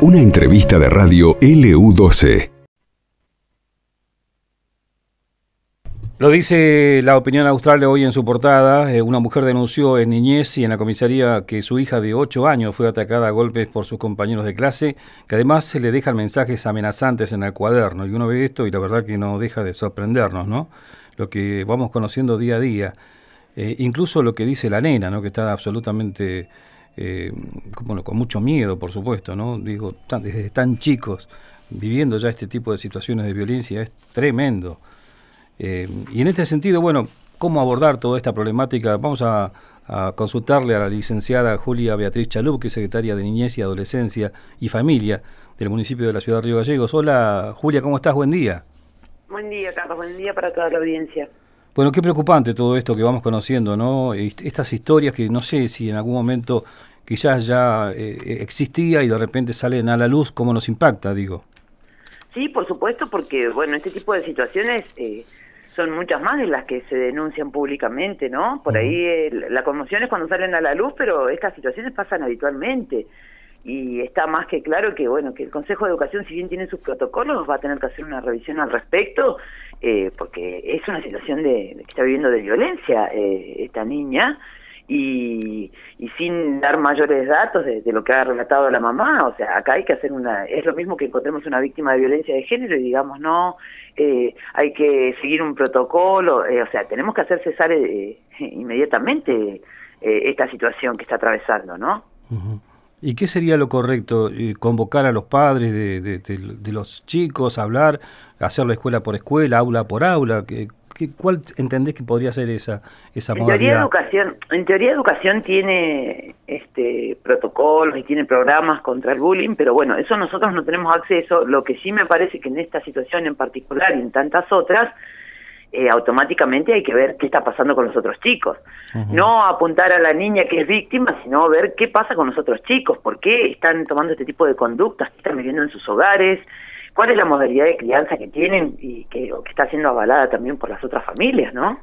Una entrevista de radio LU12. Lo dice la opinión austral hoy en su portada. Eh, una mujer denunció en niñez y en la comisaría que su hija de 8 años fue atacada a golpes por sus compañeros de clase, que además se le dejan mensajes amenazantes en el cuaderno. Y uno ve esto y la verdad que no deja de sorprendernos, ¿no? Lo que vamos conociendo día a día. Eh, incluso lo que dice la nena, ¿no? Que está absolutamente, eh, bueno, con mucho miedo, por supuesto, ¿no? Digo, desde tan chicos viviendo ya este tipo de situaciones de violencia es tremendo. Eh, y en este sentido, bueno, ¿cómo abordar toda esta problemática? Vamos a, consultarle a la licenciada Julia Beatriz Chalup, que es secretaria de Niñez y Adolescencia y Familia del municipio de la ciudad de Río Gallegos. Hola, Julia, ¿cómo estás? Buen día. Buen día, Carlos. Buen día para toda la audiencia. Bueno, qué preocupante todo esto que vamos conociendo, ¿no? Estas historias que no sé si en algún momento quizás ya eh, existía y de repente salen a la luz, ¿cómo nos impacta, digo? Sí, por supuesto, porque, bueno, este tipo de situaciones... Eh, son muchas más de las que se denuncian públicamente, ¿no? Por ahí la conmoción es cuando salen a la luz, pero estas situaciones pasan habitualmente. Y está más que claro que, bueno, que el Consejo de Educación, si bien tiene sus protocolos, va a tener que hacer una revisión al respecto, eh, porque es una situación de, que está viviendo de violencia eh, esta niña, y, y sin dar mayores datos de, lo que ha relatado la mamá, o sea, acá hay que hacer una, es lo mismo que encontremos una víctima de violencia de género y digamos, no, eh, hay que seguir un protocolo, eh, o sea, tenemos que hacer cesar eh, inmediatamente esta situación que está atravesando, ¿no? ¿Y qué sería lo correcto? ¿Convocar a los padres de, de, los chicos, hablar, hacer la escuela por escuela, aula por aula? ¿Cuál entendés que podría ser esa, esa en teoría educación En teoría educación tiene este protocolos y tiene programas contra el bullying, pero bueno, eso nosotros no tenemos acceso. Lo que sí me parece que en esta situación en particular y en tantas otras, eh, automáticamente hay que ver qué está pasando con los otros chicos. No apuntar a la niña que es víctima, sino ver qué pasa con los otros chicos, por qué están tomando este tipo de conductas, qué están viviendo en sus hogares, cuál es la modalidad de crianza que tienen y que, que está siendo avalada también por las otras familias, ¿no?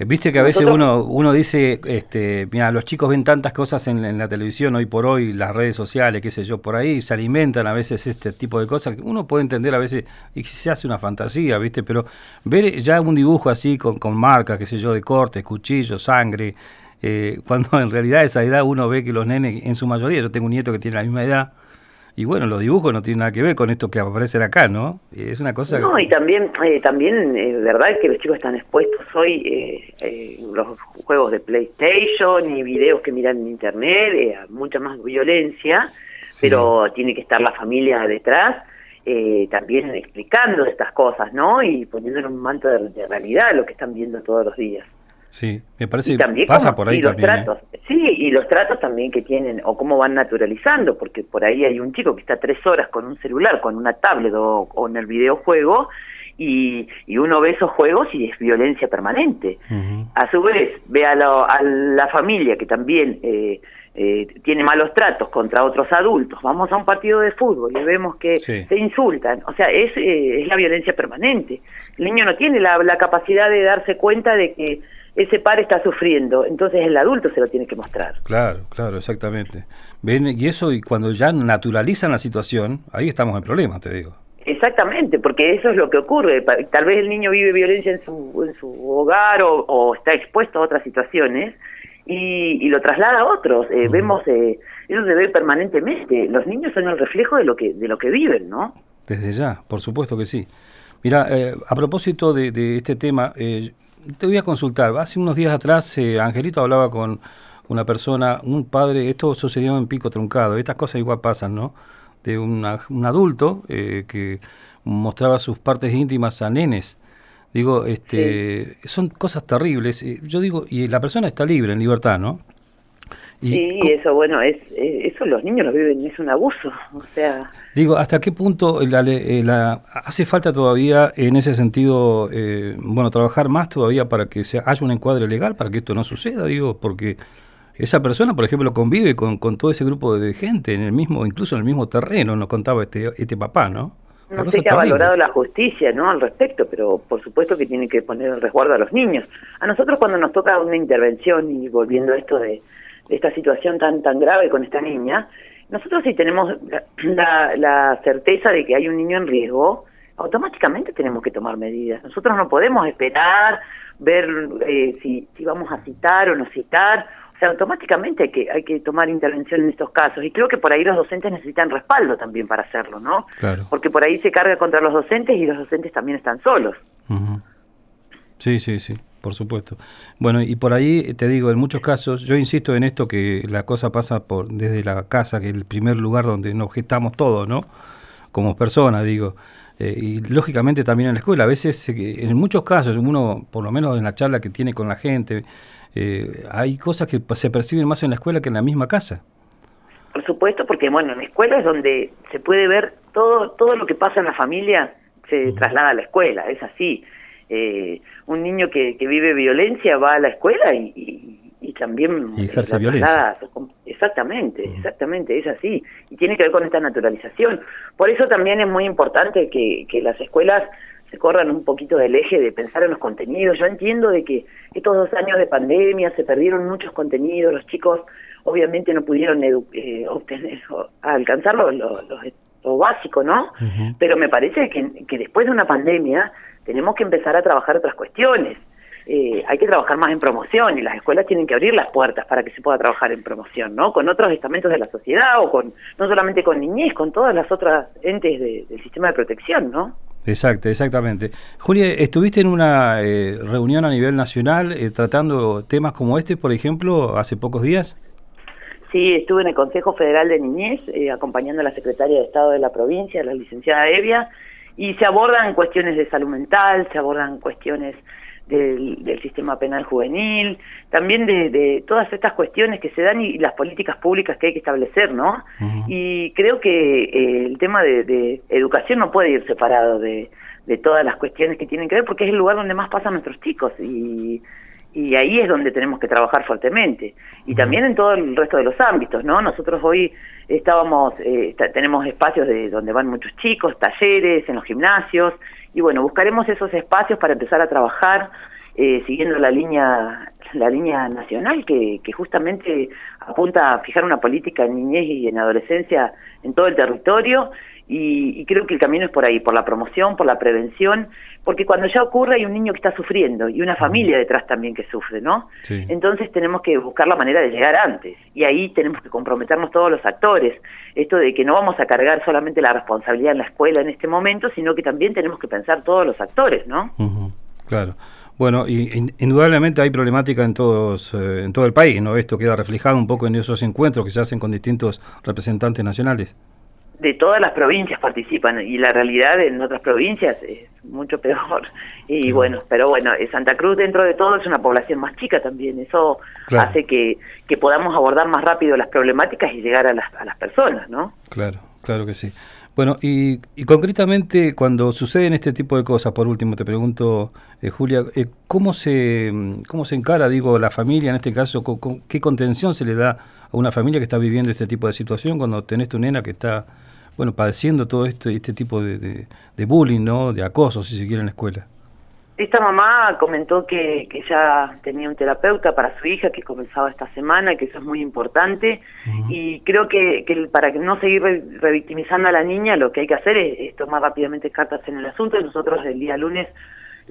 Eh, viste que a veces uno uno dice, este, mira, los chicos ven tantas cosas en, la televisión hoy por hoy, las redes sociales, qué sé yo, por ahí se alimentan a veces este tipo de cosas que uno puede entender a veces y se hace una fantasía, viste, pero ver ya un dibujo así con, con marcas, qué sé yo, de cortes, cuchillos, sangre, eh, cuando en realidad a esa edad uno ve que los nenes, en su mayoría, yo tengo un nieto que tiene la misma edad, y bueno, los dibujos no tienen nada que ver con esto que aparece acá, ¿no? Es una cosa... No, y también, eh, también eh, verdad que los chicos están expuestos hoy eh, los juegos de PlayStation y videos que miran en Internet, eh, a mucha más violencia, pero tiene que estar la familia detrás. Eh, también explicando estas cosas, ¿no? Y poniendo en un manto de realidad lo que están viendo todos los días. Sí, me parece que pasa por ahí también. ¿eh? Tratos, Sí, y los tratos también que tienen, o cómo van naturalizando, porque por ahí hay un chico que está tres horas con un celular, con una tablet o, en el videojuego, y, y, uno ve esos juegos y es violencia permanente. A su vez, ve a, la familia que también eh, eh, tiene malos tratos contra otros adultos. Vamos a un partido de fútbol y vemos que se insultan. O sea, es, es la violencia permanente. El niño no tiene la, la capacidad de darse cuenta de que ese par está sufriendo, entonces el adulto se lo tiene que mostrar. Claro, claro, exactamente. Ven, y eso, y cuando ya naturalizan la situación, ahí estamos en problema, te digo. Exactamente, porque eso es lo que ocurre. Tal vez el niño vive violencia en su, en su hogar o, está expuesto a otras situaciones y, lo traslada a otros. Eh, vemos, eh, eso se ve permanentemente. Los niños son el reflejo de lo que, de lo que viven, ¿no? Desde ya, por supuesto que sí. Mira, eh, a propósito de, de este tema, eh, te voy a consultar. Hace unos días atrás, eh, Angelito hablaba con una persona, un padre, esto sucedió en Pico Truncado, estas cosas igual pasan, ¿no? De un adulto eh, que mostraba sus partes íntimas a nenes. Digo, este, son cosas terribles. Eh, yo digo, y la persona está libre, en libertad, ¿no? sí, eso, bueno, es, eso los niños lo viven, es un abuso, o sea... Digo, ¿hasta qué punto la, eh, la, hace falta todavía en ese sentido, eh, bueno, trabajar más todavía para que se, haya un encuadre legal, para que esto no suceda? Digo, porque esa persona, por ejemplo, convive con, con todo ese grupo de gente en el mismo, incluso en el mismo terreno, nos contaba este, este papá, ¿no? No sé qué ha valorado la justicia ¿no? al respecto, pero por supuesto que tiene que poner el resguardo a los niños. A nosotros cuando nos toca una intervención y volviendo a esto de, esta situación tan tan grave con esta niña, nosotros si tenemos la, la, certeza de que hay un niño en riesgo, automáticamente tenemos que tomar medidas. Nosotros no podemos esperar, ver eh, si, si vamos a citar o no citar. O sea, automáticamente hay que, hay que tomar intervención en estos casos. Y creo que por ahí los docentes necesitan respaldo también para hacerlo, ¿no? Claro. Porque por ahí se carga contra los docentes y los docentes también están solos. Sí, sí, sí por supuesto. Bueno, y por ahí te digo, en muchos casos, yo insisto en esto que la cosa pasa por desde la casa, que es el primer lugar donde nos gestamos todos, ¿no? Como personas, digo. Eh, y lógicamente también en la escuela. A veces, eh, en muchos casos, uno, por lo menos en la charla que tiene con la gente, eh, hay cosas que se perciben más en la escuela que en la misma casa. Por supuesto, porque bueno, en la escuela es donde se puede ver todo, todo lo que pasa en la familia se traslada a la escuela, es así eh, un niño que, que, vive violencia va a la escuela y, y, también y ejerce violencia. Exactamente, exactamente, es así. Y tiene que ver con esta naturalización. Por eso también es muy importante que, que las escuelas se corran un poquito del eje de pensar en los contenidos. Yo entiendo de que estos dos años de pandemia se perdieron muchos contenidos, los chicos obviamente no pudieron eh, obtener, alcanzar lo, lo, lo, básico, ¿no? Pero me parece que, que después de una pandemia tenemos que empezar a trabajar otras cuestiones. Eh, hay que trabajar más en promoción y las escuelas tienen que abrir las puertas para que se pueda trabajar en promoción, ¿no? Con otros estamentos de la sociedad o con no solamente con niñez, con todas las otras entes del sistema de protección, ¿no? Exacto, exactamente. Julia, ¿estuviste en una eh, reunión a nivel nacional eh, tratando temas como este, por ejemplo, hace pocos días? Sí, estuve en el Consejo Federal de Niñez acompañando a la Secretaria de Estado de la provincia, la licenciada Evia, y se abordan cuestiones de salud mental, se abordan cuestiones del, del sistema penal juvenil, también de, de, todas estas cuestiones que se dan y, las políticas públicas que hay que establecer, ¿no? Y creo que eh, el tema de, de, educación no puede ir separado de, de todas las cuestiones que tienen que ver porque es el lugar donde más pasan nuestros chicos y y ahí es donde tenemos que trabajar fuertemente. Y también en todo el resto de los ámbitos no nosotros hoy estábamos eh, tenemos espacios de donde van muchos chicos talleres en los gimnasios y bueno buscaremos esos espacios para empezar a trabajar eh, siguiendo la línea la línea nacional que, que justamente apunta a fijar una política en niñez y en adolescencia en todo el territorio y, creo que el camino es por ahí, por la promoción, por la prevención, porque cuando ya ocurre hay un niño que está sufriendo y una familia detrás también que sufre, ¿no? Entonces tenemos que buscar la manera de llegar antes y ahí tenemos que comprometernos todos los actores. Esto de que no vamos a cargar solamente la responsabilidad en la escuela en este momento, sino que también tenemos que pensar todos los actores, ¿no? Claro. Bueno, y, indudablemente hay problemática en todos eh, en todo el país, ¿no? Esto queda reflejado un poco en esos encuentros que se hacen con distintos representantes nacionales de todas las provincias participan y la realidad en otras provincias es mucho peor. Y bueno pero bueno eh, Santa Cruz dentro de todo es una población más chica también eso hace que, que podamos abordar más rápido las problemáticas y llegar a las, a las personas no claro claro que sí. Bueno y, y concretamente cuando suceden este tipo de cosas por último te pregunto eh, Julia eh, cómo se cómo se encara digo la familia en este caso qué contención se le da a una familia que está viviendo este tipo de situación cuando tenés tu nena que está bueno, padeciendo todo este, este tipo de, de, bullying, ¿no? De acoso, si se quiere, en la escuela. Esta mamá comentó que, que ya tenía un terapeuta para su hija que comenzaba esta semana, y que eso es muy importante. Y creo que, que, para no seguir revictimizando a la niña, lo que hay que hacer es, tomar rápidamente cartas en el asunto. Nosotros el día lunes,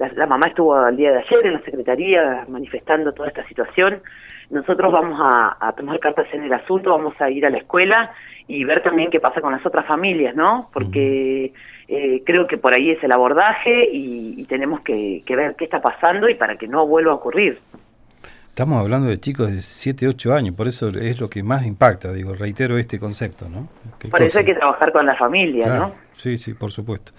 la, mamá estuvo el día de ayer en la secretaría manifestando toda esta situación. Nosotros vamos a, a tomar cartas en el asunto, vamos a ir a la escuela y ver también qué pasa con las otras familias, ¿no? Porque eh, creo que por ahí es el abordaje y, tenemos que, ver qué está pasando y para que no vuelva a ocurrir. Estamos hablando de chicos de 7, 8 años, por eso es lo que más impacta, digo, reitero este concepto, ¿no? Por eso hay que trabajar con la familia, ¿no? Sí, sí, por supuesto.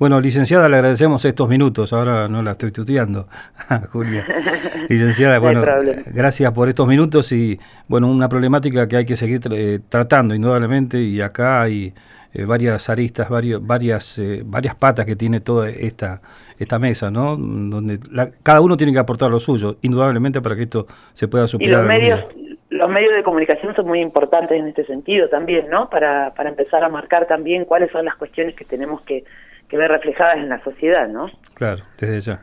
Bueno, licenciada, le agradecemos estos minutos, ahora no la estoy tuteando, Julia. Licenciada, bueno, gracias por estos minutos y, bueno, una problemática que hay que seguir eh, tratando indudablemente y acá hay eh, varias aristas, varios, varias, eh, varias patas que tiene toda esta, esta mesa, ¿no? Donde cada uno tiene que aportar lo suyo, indudablemente para que esto se pueda superar. Y los medios, los medios de comunicación son muy importantes en este sentido también, ¿no? Para, para empezar a marcar también cuáles son las cuestiones que tenemos que, que ver reflejadas en la sociedad, ¿no? Claro, desde ya.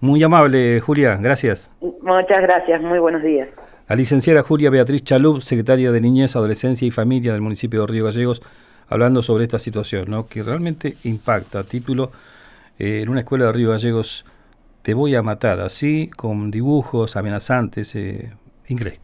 Muy amable, Julia, gracias. Muchas gracias, muy buenos días. La licenciada Julia Beatriz Chalub, secretaria de Niñez, Adolescencia y Familia del municipio de Río Gallegos, hablando sobre esta situación, ¿no? que realmente impacta. Título, eh, en una escuela de Río Gallegos, te voy a matar, así, con dibujos amenazantes, eh, increíble.